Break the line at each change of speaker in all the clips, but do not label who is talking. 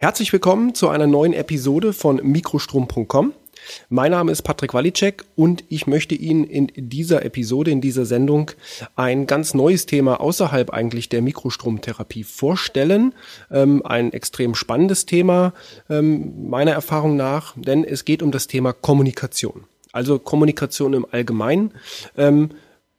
Herzlich willkommen zu einer neuen Episode von Mikrostrom.com. Mein Name ist Patrick Walicek und ich möchte Ihnen in dieser Episode, in dieser Sendung ein ganz neues Thema außerhalb eigentlich der Mikrostromtherapie vorstellen. Ähm, ein extrem spannendes Thema ähm, meiner Erfahrung nach, denn es geht um das Thema Kommunikation. Also Kommunikation im Allgemeinen. Ähm,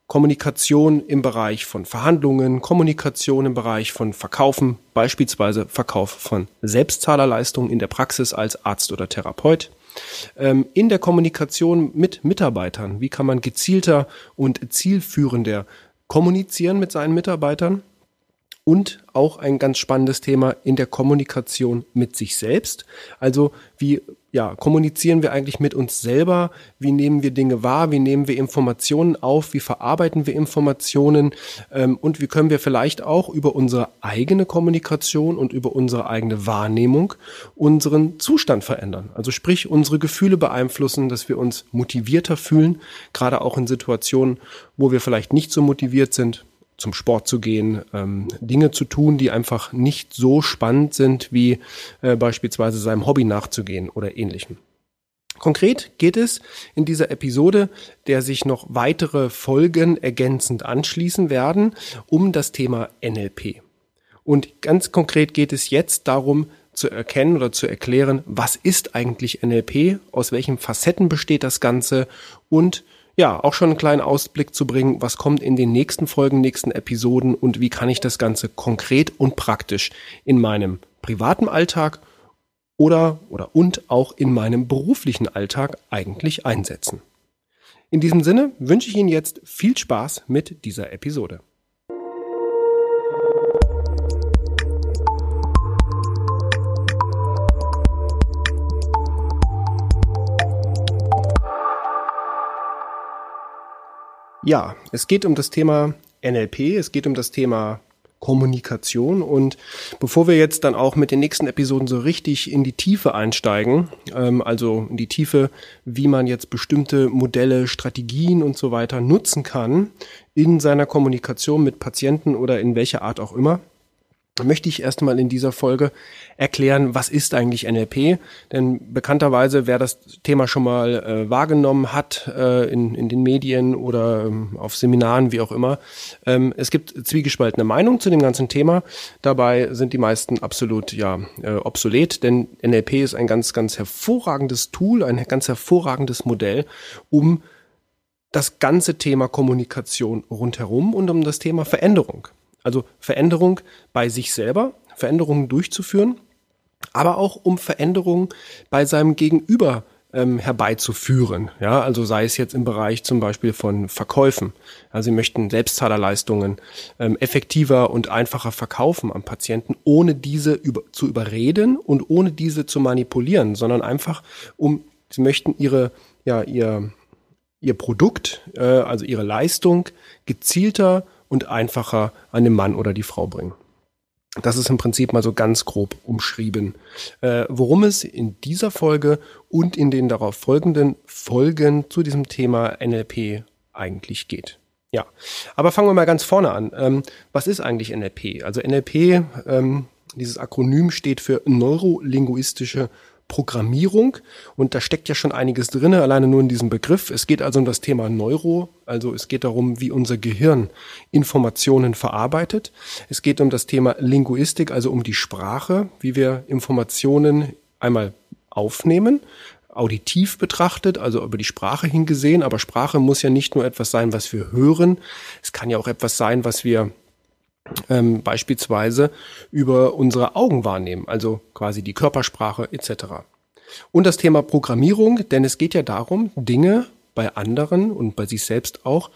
Kommunikation im Bereich von Verhandlungen, Kommunikation im Bereich von Verkaufen, beispielsweise Verkauf von Selbstzahlerleistungen in der Praxis als Arzt oder Therapeut. Ähm, in der Kommunikation mit Mitarbeitern, wie kann man gezielter und zielführender kommunizieren mit seinen Mitarbeitern? Und auch ein ganz spannendes Thema in der Kommunikation mit sich selbst. Also wie ja, kommunizieren wir eigentlich mit uns selber? Wie nehmen wir Dinge wahr? Wie nehmen wir Informationen auf? Wie verarbeiten wir Informationen? Ähm, und wie können wir vielleicht auch über unsere eigene Kommunikation und über unsere eigene Wahrnehmung unseren Zustand verändern? Also sprich, unsere Gefühle beeinflussen, dass wir uns motivierter fühlen, gerade auch in Situationen, wo wir vielleicht nicht so motiviert sind, zum Sport zu gehen, ähm, Dinge zu tun, die einfach nicht so spannend sind, wie äh, beispielsweise seinem Hobby nachzugehen oder ähnlichem. Konkret geht es in dieser Episode, der sich noch weitere Folgen ergänzend anschließen werden, um das Thema NLP. Und ganz konkret geht es jetzt darum, zu erkennen oder zu erklären, was ist eigentlich NLP, aus welchen Facetten besteht das Ganze und ja, auch schon einen kleinen Ausblick zu bringen, was kommt in den nächsten Folgen, nächsten Episoden und wie kann ich das Ganze konkret und praktisch in meinem privaten Alltag oder, oder und auch in meinem beruflichen Alltag eigentlich einsetzen. In diesem Sinne wünsche ich Ihnen jetzt viel Spaß mit dieser Episode. Ja, es geht um das Thema NLP, es geht um das Thema Kommunikation. Und bevor wir jetzt dann auch mit den nächsten Episoden so richtig in die Tiefe einsteigen, ähm, also in die Tiefe, wie man jetzt bestimmte Modelle, Strategien und so weiter nutzen kann in seiner Kommunikation mit Patienten oder in welcher Art auch immer, möchte ich erstmal in dieser Folge erklären, was ist eigentlich NLP? Denn bekannterweise, wer das Thema schon mal äh, wahrgenommen hat äh, in, in den Medien oder ähm, auf Seminaren, wie auch immer, ähm, es gibt zwiegespaltene Meinungen zu dem ganzen Thema. Dabei sind die meisten absolut ja äh, obsolet, denn NLP ist ein ganz, ganz hervorragendes Tool, ein ganz hervorragendes Modell, um das ganze Thema Kommunikation rundherum und um das Thema Veränderung also Veränderung bei sich selber, Veränderungen durchzuführen, aber auch um Veränderungen bei seinem Gegenüber ähm, herbeizuführen. Ja, also sei es jetzt im Bereich zum Beispiel von Verkäufen. Also Sie möchten Selbstzahlerleistungen ähm, effektiver und einfacher verkaufen am Patienten, ohne diese über, zu überreden und ohne diese zu manipulieren, sondern einfach um, Sie möchten Ihre, ja, Ihr, Ihr Produkt, äh, also Ihre Leistung gezielter und einfacher an den Mann oder die Frau bringen. Das ist im Prinzip mal so ganz grob umschrieben, äh, worum es in dieser Folge und in den darauf folgenden Folgen zu diesem Thema NLP eigentlich geht. Ja, aber fangen wir mal ganz vorne an. Ähm, was ist eigentlich NLP? Also NLP, ähm, dieses Akronym steht für neurolinguistische Programmierung und da steckt ja schon einiges drin, alleine nur in diesem Begriff. Es geht also um das Thema Neuro, also es geht darum, wie unser Gehirn Informationen verarbeitet. Es geht um das Thema Linguistik, also um die Sprache, wie wir Informationen einmal aufnehmen, auditiv betrachtet, also über die Sprache hingesehen, aber Sprache muss ja nicht nur etwas sein, was wir hören, es kann ja auch etwas sein, was wir ähm, beispielsweise über unsere Augen wahrnehmen, also quasi die Körpersprache etc. Und das Thema Programmierung, denn es geht ja darum, Dinge bei anderen und bei sich selbst auch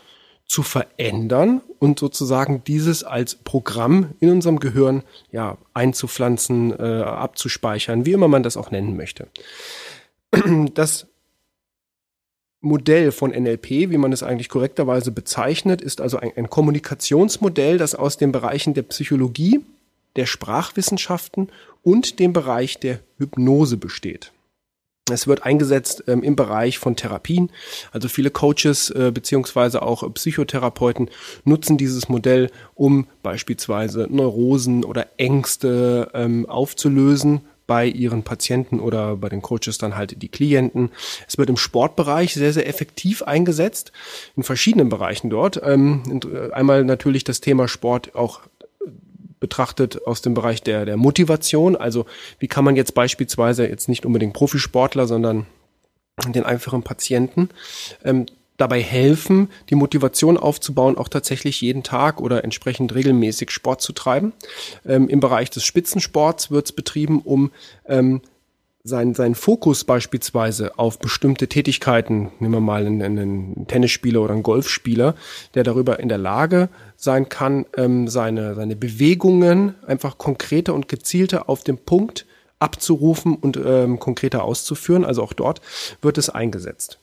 zu verändern und sozusagen dieses als Programm in unserem Gehirn ja einzupflanzen, äh, abzuspeichern, wie immer man das auch nennen möchte. Das Modell von NLP, wie man es eigentlich korrekterweise bezeichnet, ist also ein, ein, Kommunikationsmodell, das aus den Bereichen der Psychologie, der Sprachwissenschaften und dem Bereich der Hypnose besteht. Es wird eingesetzt ähm, im Bereich von Therapien. Also viele Coaches äh, beziehungsweise auch Psychotherapeuten nutzen dieses Modell, um beispielsweise Neurosen oder Ängste ähm, aufzulösen bei ihren Patienten oder bei den Coaches dann halt die Klienten. Es wird im Sportbereich sehr, sehr effektiv eingesetzt, in verschiedenen Bereichen dort. Ähm, einmal natürlich das Thema Sport auch betrachtet aus dem Bereich der, der Motivation. Also wie kann man jetzt beispielsweise jetzt nicht unbedingt Profisportler, sondern den einfachen Patienten ähm, dabei helfen, die Motivation aufzubauen, auch tatsächlich jeden Tag oder entsprechend regelmäßig Sport zu treiben. Ähm, Im Bereich des Spitzensports wird es betrieben, um ähm, sein, sein Fokus beispielsweise auf bestimmte Tätigkeiten, nehmen wir mal einen, einen Tennisspieler oder einen Golfspieler, der darüber in der Lage sein kann, ähm, seine, seine Bewegungen einfach konkreter und gezielter auf den Punkt abzurufen und ähm, konkreter auszuführen. Also auch dort wird es eingesetzt.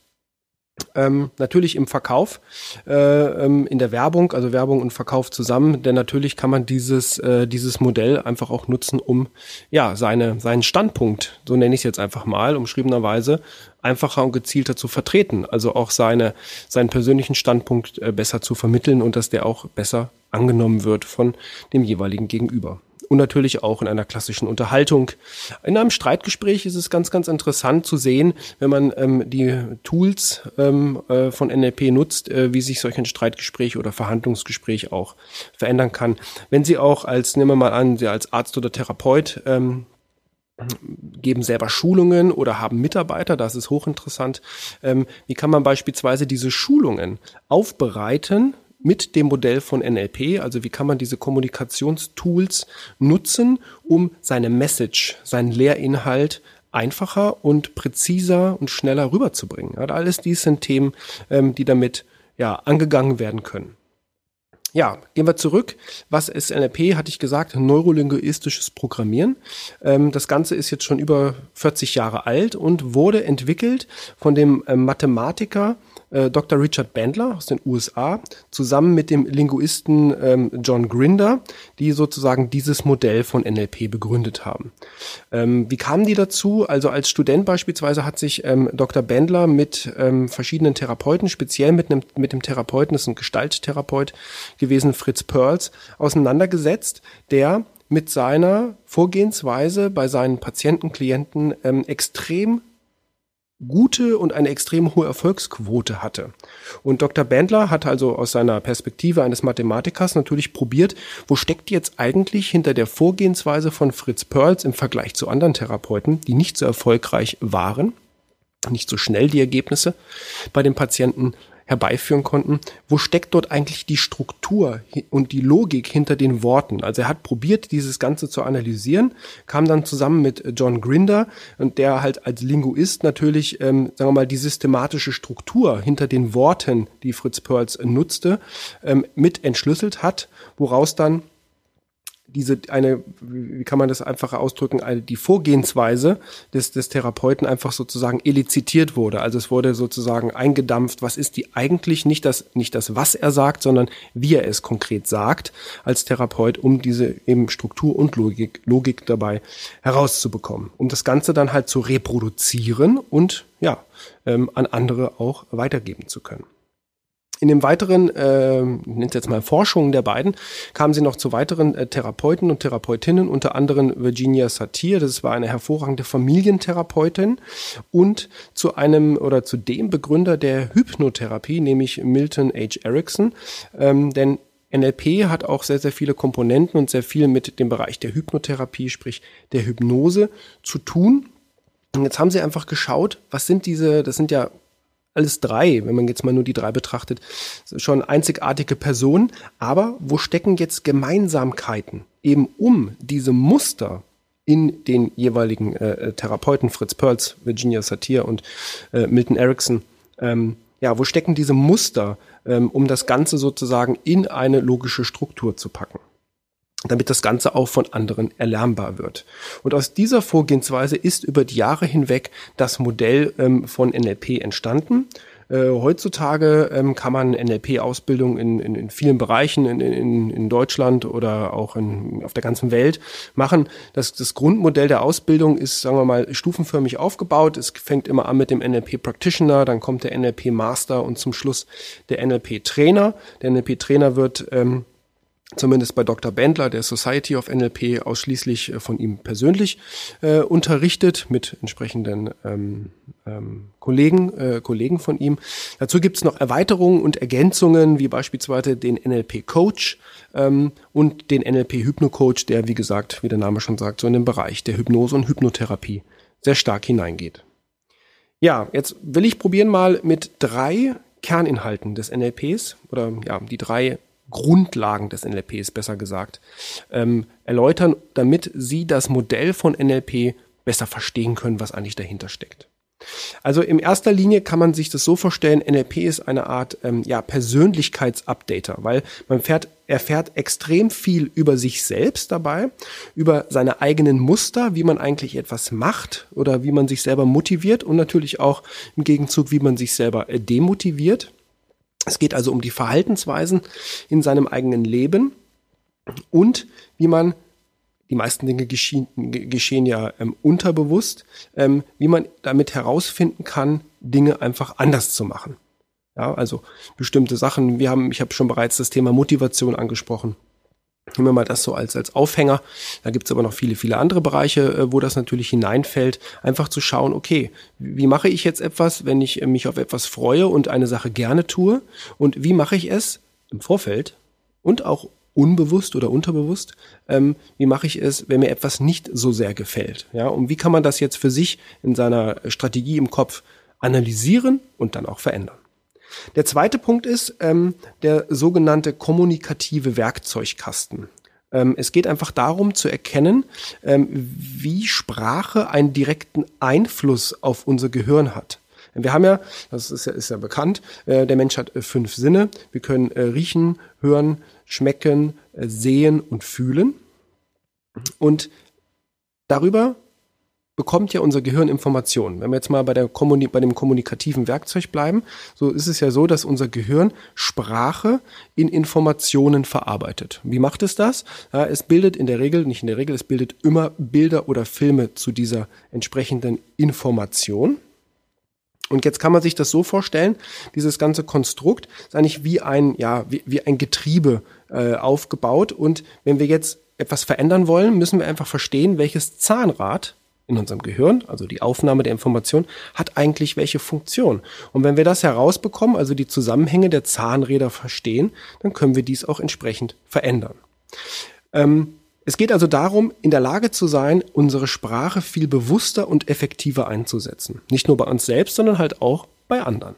Ähm, natürlich im Verkauf, äh, ähm, in der Werbung, also Werbung und Verkauf zusammen, denn natürlich kann man dieses, äh, dieses Modell einfach auch nutzen, um ja seine, seinen Standpunkt, so nenne ich es jetzt einfach mal, umschriebenerweise, einfacher und gezielter zu vertreten. Also auch seine, seinen persönlichen Standpunkt äh, besser zu vermitteln und dass der auch besser angenommen wird von dem jeweiligen Gegenüber und natürlich auch in einer klassischen Unterhaltung. In einem Streitgespräch ist es ganz, ganz interessant zu sehen, wenn man ähm, die Tools ähm, äh, von NLP nutzt, äh, wie sich solch ein Streitgespräch oder Verhandlungsgespräch auch verändern kann. Wenn Sie auch als, nehmen wir mal an, Sie als Arzt oder Therapeut ähm, geben selber Schulungen oder haben Mitarbeiter, das ist hochinteressant. Ähm, wie kann man beispielsweise diese Schulungen aufbereiten mit dem Modell von NLP, also wie kann man diese Kommunikationstools nutzen, um seine Message, seinen Lehrinhalt einfacher und präziser und schneller rüberzubringen. Ja, alles dies sind Themen, ähm, die damit ja angegangen werden können. Ja, gehen wir zurück. Was ist NLP? Hatte ich gesagt, neurolinguistisches Programmieren. Ähm, das Ganze ist jetzt schon über 40 Jahre alt und wurde entwickelt von dem äh, Mathematiker äh, Dr. Richard Bandler aus den USA zusammen mit dem Linguisten ähm, John Grinder, die sozusagen dieses Modell von NLP begründet haben. Ähm, wie kamen die dazu? Also als Student beispielsweise hat sich ähm, Dr. Bandler mit ähm, verschiedenen Therapeuten, speziell mit, einem, mit dem Therapeuten, das ist ein Gestalttherapeut gewesen, Fritz Perls, auseinandergesetzt, der mit seiner Vorgehensweise bei seinen Patienten, Klienten ähm, extrem gute und eine extrem hohe Erfolgsquote hatte. Und Dr. Bandler hat also aus seiner Perspektive eines Mathematikers natürlich probiert, wo steckt jetzt eigentlich hinter der Vorgehensweise von Fritz Perls im Vergleich zu anderen Therapeuten, die nicht so erfolgreich waren, nicht so schnell die Ergebnisse bei den Patienten herbeiführen konnten, wo steckt dort eigentlich die Struktur und die Logik hinter den Worten. Also er hat probiert, dieses Ganze zu analysieren, kam dann zusammen mit John Grinder und der halt als Linguist natürlich, ähm, sagen wir mal, die systematische Struktur hinter den Worten, die Fritz Perls nutzte, ähm, mit entschlüsselt hat, woraus dann diese eine, wie kann man das einfacher ausdrücken, die Vorgehensweise des, des Therapeuten einfach sozusagen elizitiert wurde. Also es wurde sozusagen eingedampft, was ist die eigentlich nicht das, nicht das, was er sagt, sondern wie er es konkret sagt als Therapeut, um diese eben Struktur und Logik, Logik dabei herauszubekommen. Um das Ganze dann halt zu reproduzieren und ja, ähm, an andere auch weitergeben zu können. In dem weiteren, äh, nennt jetzt mal Forschungen der beiden, kamen sie noch zu weiteren äh, Therapeuten und Therapeutinnen, unter anderem Virginia Satir, das war eine hervorragende Familientherapeutin, und zu einem oder zu dem Begründer der Hypnotherapie, nämlich Milton H. Erickson, ähm, denn NLP hat auch sehr, sehr viele Komponenten und sehr viel mit dem Bereich der Hypnotherapie, sprich der Hypnose zu tun. Und jetzt haben sie einfach geschaut, was sind diese, das sind ja alles drei, wenn man jetzt mal nur die drei betrachtet, schon einzigartige Personen. Aber wo stecken jetzt Gemeinsamkeiten? Eben um diese Muster in den jeweiligen äh, äh, Therapeuten, Fritz Perls, Virginia Satir und äh, Milton Erickson, ähm, ja, wo stecken diese Muster, ähm, um das Ganze sozusagen in eine logische Struktur zu packen? Damit das Ganze auch von anderen erlernbar wird. Und aus dieser Vorgehensweise ist über die Jahre hinweg das Modell ähm, von NLP entstanden. Äh, heutzutage ähm, kann man NLP-Ausbildung in, in, in, vielen Bereichen in, in, in Deutschland oder auch in, auf der ganzen Welt machen. Das, das Grundmodell der Ausbildung ist, sagen wir mal, stufenförmig aufgebaut. Es fängt immer an mit dem NLP-Practitioner, dann kommt der NLP-Master und zum Schluss der NLP-Trainer. Der NLP-Trainer wird ähm, zumindest bei Dr. Bendler, der Society of NLP, ausschließlich äh, von ihm persönlich äh, unterrichtet, mit entsprechenden ähm, ähm, Kollegen, äh, Kollegen von ihm. Dazu gibt es noch Erweiterungen und Ergänzungen, wie beispielsweise den NLP-Coach ähm, und den NLP-Hypno-Coach, der, wie gesagt, wie der Name schon sagt, so in den Bereich der Hypnose und Hypnotherapie sehr stark hineingeht. Ja, jetzt will ich probieren mal mit drei Kerninhalten des NLPs oder ja, die drei Grundlagen des NLPs, besser gesagt, ähm, erläutern, damit Sie das Modell von NLP besser verstehen können, was eigentlich dahinter steckt. Also in erster Linie kann man sich das so vorstellen, NLP ist eine Art ähm, ja, Persönlichkeitsupdater, weil man fährt, erfährt extrem viel über sich selbst dabei, über seine eigenen Muster, wie man eigentlich etwas macht oder wie man sich selber motiviert und natürlich auch im Gegenzug, wie man sich selber äh, demotiviert. Es geht also um die Verhaltensweisen in seinem eigenen Leben und wie man die meisten Dinge geschehen, geschehen ja ähm, unterbewusst, ähm, wie man damit herausfinden kann, Dinge einfach anders zu machen. Ja, also bestimmte Sachen. Wir haben, ich habe schon bereits das Thema Motivation angesprochen. Nehmen wir mal das so als, als Aufhänger. Da gibt's aber noch viele, viele andere Bereiche, äh, wo das natürlich hineinfällt. Einfach zu schauen, okay, wie mache ich jetzt etwas, wenn ich mich auf etwas freue und eine Sache gerne tue? Und wie mache ich es im Vorfeld und auch unbewusst oder unterbewusst, ähm, wie mache ich es, wenn mir etwas nicht so sehr gefällt? Ja, und wie kann man das jetzt für sich in seiner Strategie im Kopf analysieren und dann auch verändern? Der zweite Punkt ist ähm, der sogenannte kommunikative Werkzeugkasten. Ähm, es geht einfach darum zu erkennen, ähm, wie Sprache einen direkten Einfluss auf unser Gehirn hat. Wir haben ja, das ist ja, ist ja bekannt, äh, der Mensch hat äh, fünf Sinne. Wir können äh, riechen, hören, schmecken, äh, sehen und fühlen. Und darüber bekommt ja unser Gehirn Informationen. Wenn wir jetzt mal bei, der Kommuni bei dem kommunikativen Werkzeug bleiben, so ist es ja so, dass unser Gehirn Sprache in Informationen verarbeitet. Wie macht es das? Ja, es bildet in der Regel, nicht in der Regel, es bildet immer Bilder oder Filme zu dieser entsprechenden Information. Und jetzt kann man sich das so vorstellen, dieses ganze Konstrukt ist eigentlich wie ein, ja, wie, wie ein Getriebe äh, aufgebaut. Und wenn wir jetzt etwas verändern wollen, müssen wir einfach verstehen, welches Zahnrad in unserem Gehirn, also die Aufnahme der Information, hat eigentlich welche Funktion. Und wenn wir das herausbekommen, also die Zusammenhänge der Zahnräder verstehen, dann können wir dies auch entsprechend verändern. Ähm, es geht also darum, in der Lage zu sein, unsere Sprache viel bewusster und effektiver einzusetzen. Nicht nur bei uns selbst, sondern halt auch bei anderen.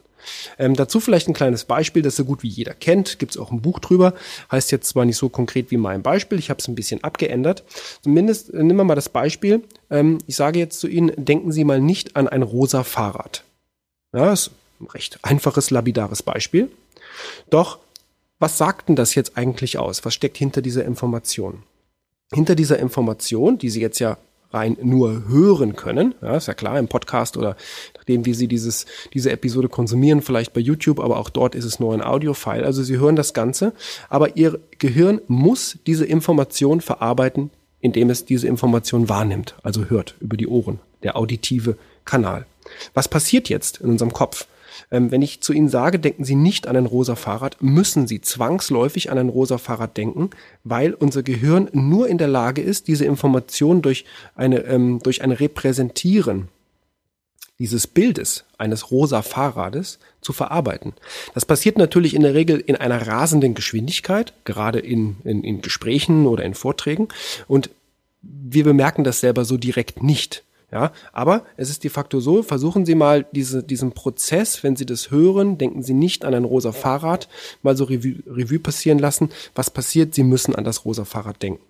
Ähm, dazu vielleicht ein kleines Beispiel, das so gut wie jeder kennt. Gibt es auch ein Buch drüber. Heißt jetzt zwar nicht so konkret wie mein Beispiel, ich habe es ein bisschen abgeändert. Zumindest äh, nehmen wir mal das Beispiel. Ähm, ich sage jetzt zu Ihnen, denken Sie mal nicht an ein rosa Fahrrad. Ja, ist ein recht einfaches, labidares Beispiel. Doch, was sagt denn das jetzt eigentlich aus? Was steckt hinter dieser Information? Hinter dieser Information, die Sie jetzt ja rein nur hören können. Ja, ist ja klar, im Podcast oder nachdem, wie Sie dieses, diese Episode konsumieren, vielleicht bei YouTube, aber auch dort ist es nur ein Audio-File. Also Sie hören das Ganze, aber Ihr Gehirn muss diese Information verarbeiten, indem es diese Information wahrnimmt, also hört über die Ohren, der auditive Kanal. Was passiert jetzt in unserem Kopf? Ähm, wenn ich zu Ihnen sage, denken Sie nicht an ein rosa Fahrrad, müssen Sie zwangsläufig an ein rosa Fahrrad denken, weil unser Gehirn nur in der Lage ist, diese Information durch eine, ähm, durch ein Repräsentieren dieses Bildes eines rosa Fahrrades zu verarbeiten. Das passiert natürlich in der Regel in einer rasenden Geschwindigkeit, gerade in, in, in Gesprächen oder in Vorträgen. Und wir bemerken das selber so direkt nicht. Ja, aber es ist de facto so, versuchen Sie mal diese, diesen Prozess, wenn Sie das hören, denken Sie nicht an ein rosa Fahrrad, mal so Revue, Revue passieren lassen. Was passiert? Sie müssen an das rosa Fahrrad denken.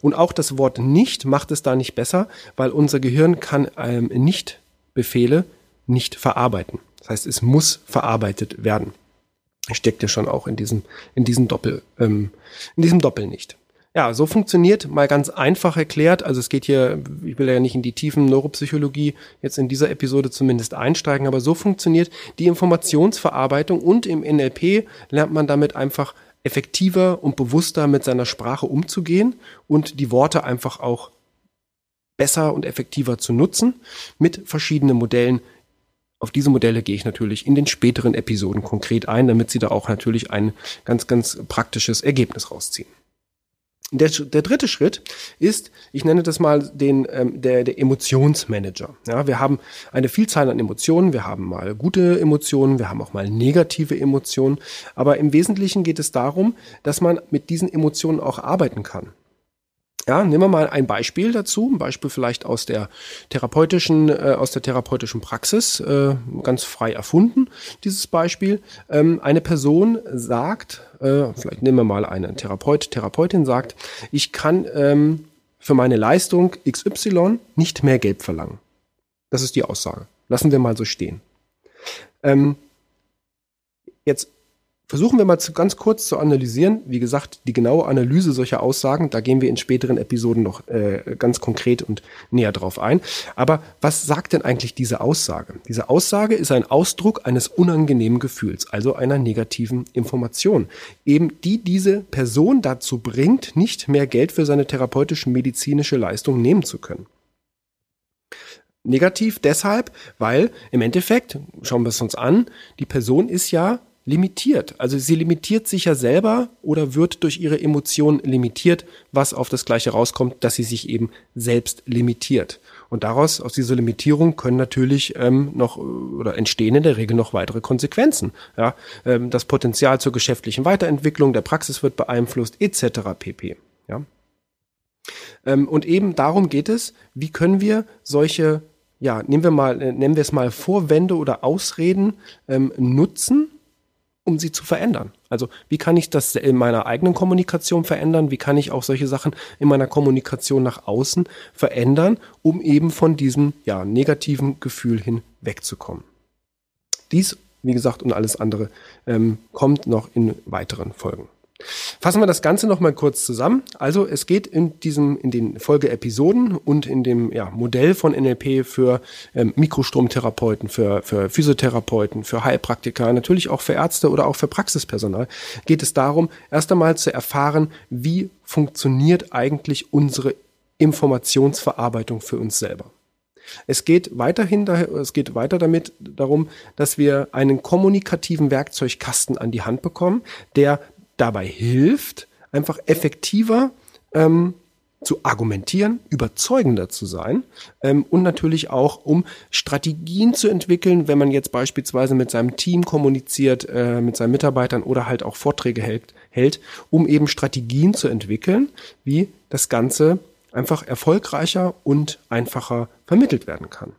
Und auch das Wort nicht macht es da nicht besser, weil unser Gehirn kann ähm, nicht Befehle nicht verarbeiten. Das heißt, es muss verarbeitet werden. Steckt ja schon auch in diesem, in diesem Doppel, ähm, in diesem Doppel nicht. Ja, so funktioniert mal ganz einfach erklärt. Also es geht hier, ich will ja nicht in die tiefen Neuropsychologie jetzt in dieser Episode zumindest einsteigen, aber so funktioniert die Informationsverarbeitung und im NLP lernt man damit einfach effektiver und bewusster mit seiner Sprache umzugehen und die Worte einfach auch besser und effektiver zu nutzen mit verschiedenen Modellen. Auf diese Modelle gehe ich natürlich in den späteren Episoden konkret ein, damit Sie da auch natürlich ein ganz, ganz praktisches Ergebnis rausziehen. Der, der dritte Schritt ist, ich nenne das mal den ähm, der, der Emotionsmanager. Ja, wir haben eine Vielzahl an Emotionen. Wir haben mal gute Emotionen, wir haben auch mal negative Emotionen. Aber im Wesentlichen geht es darum, dass man mit diesen Emotionen auch arbeiten kann. Ja, nehmen wir mal ein Beispiel dazu, ein Beispiel vielleicht aus der therapeutischen, äh, aus der therapeutischen Praxis, äh, ganz frei erfunden, dieses Beispiel. Ähm, eine Person sagt, äh, vielleicht nehmen wir mal eine Therapeut, Therapeutin sagt, ich kann ähm, für meine Leistung XY nicht mehr Geld verlangen. Das ist die Aussage. Lassen wir mal so stehen. Ähm, jetzt Versuchen wir mal zu, ganz kurz zu analysieren. Wie gesagt, die genaue Analyse solcher Aussagen, da gehen wir in späteren Episoden noch äh, ganz konkret und näher drauf ein. Aber was sagt denn eigentlich diese Aussage? Diese Aussage ist ein Ausdruck eines unangenehmen Gefühls, also einer negativen Information, eben die diese Person dazu bringt, nicht mehr Geld für seine therapeutische medizinische Leistung nehmen zu können. Negativ deshalb, weil im Endeffekt, schauen wir es uns an, die Person ist ja limitiert. Also sie limitiert sich ja selber oder wird durch ihre Emotionen limitiert, was auf das Gleiche rauskommt, dass sie sich eben selbst limitiert. Und daraus, aus dieser Limitierung können natürlich ähm, noch oder entstehen in der Regel noch weitere Konsequenzen. Ja, ähm, das Potenzial zur geschäftlichen Weiterentwicklung der Praxis wird beeinflusst, etc. pp. Ja. Ähm, und eben darum geht es, wie können wir solche, ja, nehmen wir mal, äh, nennen wir es mal Vorwände oder Ausreden ähm, nutzen, um sie zu verändern. Also wie kann ich das in meiner eigenen Kommunikation verändern? Wie kann ich auch solche Sachen in meiner Kommunikation nach außen verändern, um eben von diesem ja, negativen Gefühl hin wegzukommen? Dies, wie gesagt, und alles andere ähm, kommt noch in weiteren Folgen. Fassen wir das Ganze noch mal kurz zusammen. Also es geht in diesem, in den Folgeepisoden und in dem ja, Modell von NLP für ähm, Mikrostromtherapeuten, für, für Physiotherapeuten, für Heilpraktiker, natürlich auch für Ärzte oder auch für Praxispersonal, geht es darum, erst einmal zu erfahren, wie funktioniert eigentlich unsere Informationsverarbeitung für uns selber. Es geht weiterhin, es geht weiter damit darum, dass wir einen kommunikativen Werkzeugkasten an die Hand bekommen, der dabei hilft, einfach effektiver ähm, zu argumentieren, überzeugender zu sein ähm, und natürlich auch, um Strategien zu entwickeln, wenn man jetzt beispielsweise mit seinem Team kommuniziert, äh, mit seinen Mitarbeitern oder halt auch Vorträge hält, hält, um eben Strategien zu entwickeln, wie das Ganze einfach erfolgreicher und einfacher vermittelt werden kann.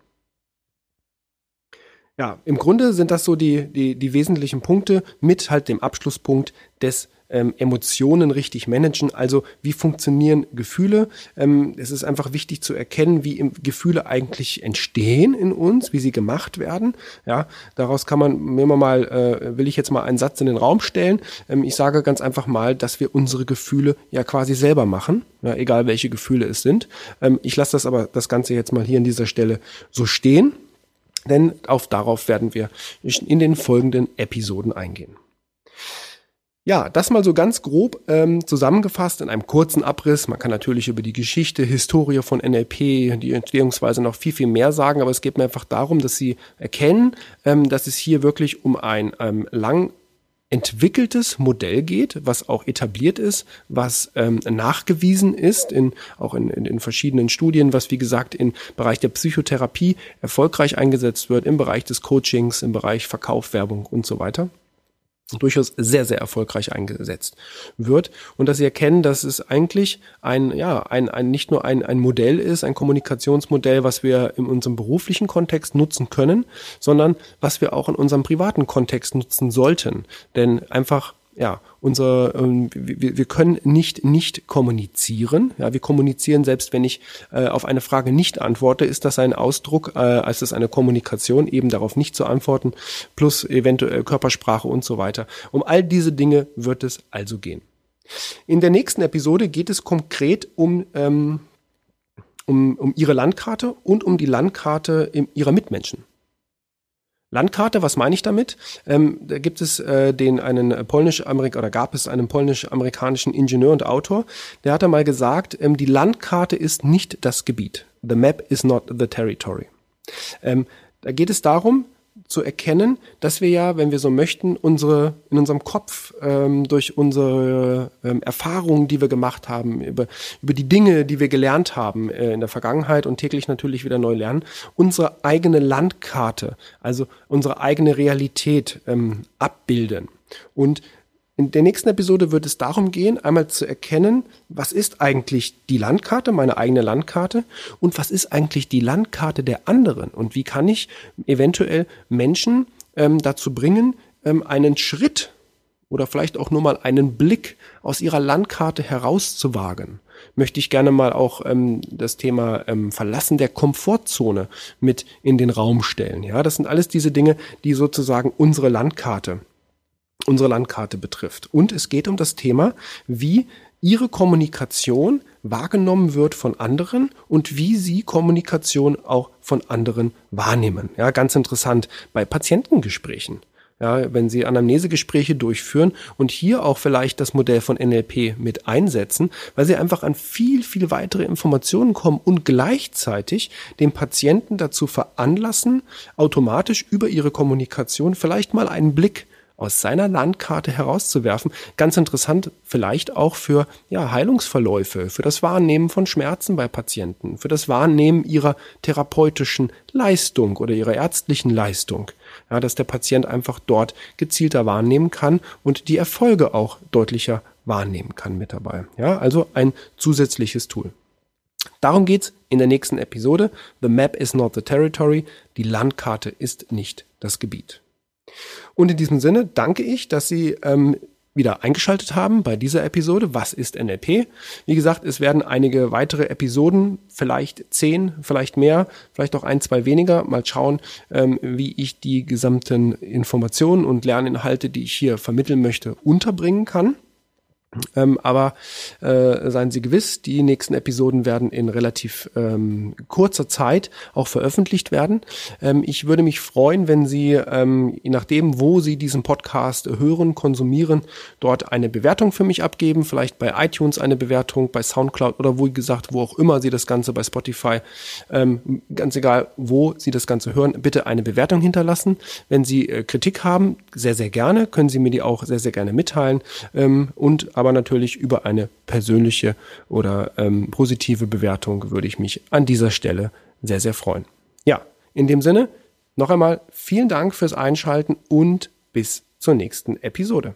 Ja, im Grunde sind das so die, die, die wesentlichen Punkte mit halt dem Abschlusspunkt des ähm, Emotionen richtig managen. Also wie funktionieren Gefühle? Ähm, es ist einfach wichtig zu erkennen, wie Gefühle eigentlich entstehen in uns, wie sie gemacht werden. Ja, daraus kann man, nehmen mal, äh, will ich jetzt mal einen Satz in den Raum stellen. Ähm, ich sage ganz einfach mal, dass wir unsere Gefühle ja quasi selber machen, ja, egal welche Gefühle es sind. Ähm, ich lasse das aber das Ganze jetzt mal hier an dieser Stelle so stehen denn auf darauf werden wir in den folgenden Episoden eingehen. Ja, das mal so ganz grob ähm, zusammengefasst in einem kurzen Abriss. Man kann natürlich über die Geschichte, Historie von NLP, die Entstehungsweise noch viel, viel mehr sagen, aber es geht mir einfach darum, dass Sie erkennen, ähm, dass es hier wirklich um ein ähm, lang entwickeltes Modell geht, was auch etabliert ist, was ähm, nachgewiesen ist, in, auch in, in, in verschiedenen Studien, was wie gesagt im Bereich der Psychotherapie erfolgreich eingesetzt wird, im Bereich des Coachings, im Bereich Verkauf, Werbung und so weiter durchaus sehr, sehr erfolgreich eingesetzt wird und dass sie erkennen, dass es eigentlich ein, ja, ein, ein nicht nur ein, ein Modell ist, ein Kommunikationsmodell, was wir in unserem beruflichen Kontext nutzen können, sondern was wir auch in unserem privaten Kontext nutzen sollten. Denn einfach ja, unser, ähm, wir, wir können nicht nicht kommunizieren. Ja, wir kommunizieren selbst, wenn ich äh, auf eine Frage nicht antworte, ist das ein Ausdruck, äh, als es eine Kommunikation, eben darauf nicht zu antworten, plus eventuell Körpersprache und so weiter. Um all diese Dinge wird es also gehen. In der nächsten Episode geht es konkret um ähm, um, um ihre Landkarte und um die Landkarte ihrer Mitmenschen. Landkarte, was meine ich damit? Ähm, da gibt es äh, den einen polnisch-amerik oder gab es einen polnisch-amerikanischen Ingenieur und Autor, der hat einmal gesagt, ähm, die Landkarte ist nicht das Gebiet. The map is not the territory. Ähm, da geht es darum, zu erkennen, dass wir ja, wenn wir so möchten, unsere in unserem Kopf ähm, durch unsere ähm, Erfahrungen, die wir gemacht haben, über, über die Dinge, die wir gelernt haben äh, in der Vergangenheit und täglich natürlich wieder neu lernen, unsere eigene Landkarte, also unsere eigene Realität ähm, abbilden. Und in der nächsten Episode wird es darum gehen, einmal zu erkennen, was ist eigentlich die Landkarte, meine eigene Landkarte, und was ist eigentlich die Landkarte der anderen und wie kann ich eventuell Menschen ähm, dazu bringen, ähm, einen Schritt oder vielleicht auch nur mal einen Blick aus ihrer Landkarte herauszuwagen. Möchte ich gerne mal auch ähm, das Thema ähm, Verlassen der Komfortzone mit in den Raum stellen. Ja, das sind alles diese Dinge, die sozusagen unsere Landkarte unsere Landkarte betrifft. Und es geht um das Thema, wie ihre Kommunikation wahrgenommen wird von anderen und wie sie Kommunikation auch von anderen wahrnehmen. Ja, ganz interessant bei Patientengesprächen. Ja, wenn Sie Anamnesegespräche durchführen und hier auch vielleicht das Modell von NLP mit einsetzen, weil Sie einfach an viel, viel weitere Informationen kommen und gleichzeitig den Patienten dazu veranlassen, automatisch über Ihre Kommunikation vielleicht mal einen Blick aus seiner Landkarte herauszuwerfen. Ganz interessant vielleicht auch für ja, Heilungsverläufe, für das Wahrnehmen von Schmerzen bei Patienten, für das Wahrnehmen ihrer therapeutischen Leistung oder ihrer ärztlichen Leistung. Ja, dass der Patient einfach dort gezielter wahrnehmen kann und die Erfolge auch deutlicher wahrnehmen kann mit dabei. Ja, also ein zusätzliches Tool. Darum geht's in der nächsten Episode. The map is not the territory. Die Landkarte ist nicht das Gebiet. Und in diesem Sinne danke ich, dass Sie ähm, wieder eingeschaltet haben bei dieser Episode. Was ist NLP? Wie gesagt, es werden einige weitere Episoden, vielleicht zehn, vielleicht mehr, vielleicht auch ein, zwei weniger. Mal schauen, ähm, wie ich die gesamten Informationen und Lerninhalte, die ich hier vermitteln möchte, unterbringen kann. Ähm, aber äh, seien Sie gewiss, die nächsten Episoden werden in relativ ähm, kurzer Zeit auch veröffentlicht werden. Ähm, ich würde mich freuen, wenn Sie, ähm, je nachdem, wo Sie diesen Podcast hören, konsumieren, dort eine Bewertung für mich abgeben. Vielleicht bei iTunes eine Bewertung, bei SoundCloud oder wo gesagt, wo auch immer Sie das Ganze bei Spotify, ähm, ganz egal, wo Sie das Ganze hören, bitte eine Bewertung hinterlassen. Wenn Sie äh, Kritik haben, sehr, sehr gerne, können Sie mir die auch sehr, sehr gerne mitteilen. Ähm, und aber natürlich über eine persönliche oder ähm, positive Bewertung würde ich mich an dieser Stelle sehr, sehr freuen. Ja, in dem Sinne, noch einmal vielen Dank fürs Einschalten und bis zur nächsten Episode.